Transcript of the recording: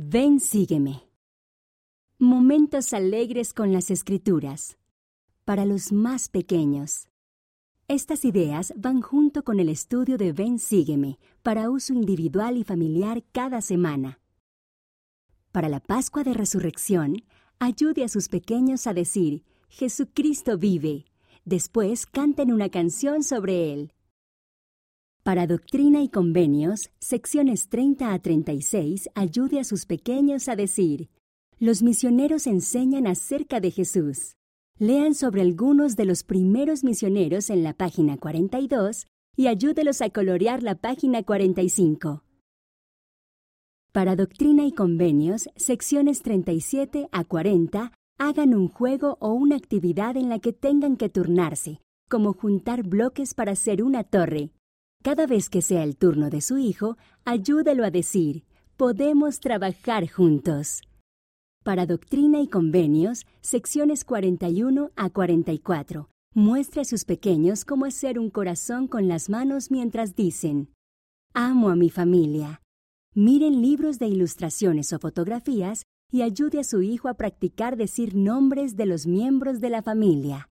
Ven, sígueme. Momentos alegres con las escrituras. Para los más pequeños. Estas ideas van junto con el estudio de Ven, sígueme, para uso individual y familiar cada semana. Para la Pascua de Resurrección, ayude a sus pequeños a decir, Jesucristo vive. Después canten una canción sobre él. Para Doctrina y Convenios, secciones 30 a 36, ayude a sus pequeños a decir, los misioneros enseñan acerca de Jesús. Lean sobre algunos de los primeros misioneros en la página 42 y ayúdelos a colorear la página 45. Para Doctrina y Convenios, secciones 37 a 40, hagan un juego o una actividad en la que tengan que turnarse, como juntar bloques para hacer una torre, cada vez que sea el turno de su hijo, ayúdelo a decir, podemos trabajar juntos. Para Doctrina y Convenios, secciones 41 a 44. Muestre a sus pequeños cómo hacer un corazón con las manos mientras dicen, Amo a mi familia. Miren libros de ilustraciones o fotografías y ayude a su hijo a practicar decir nombres de los miembros de la familia.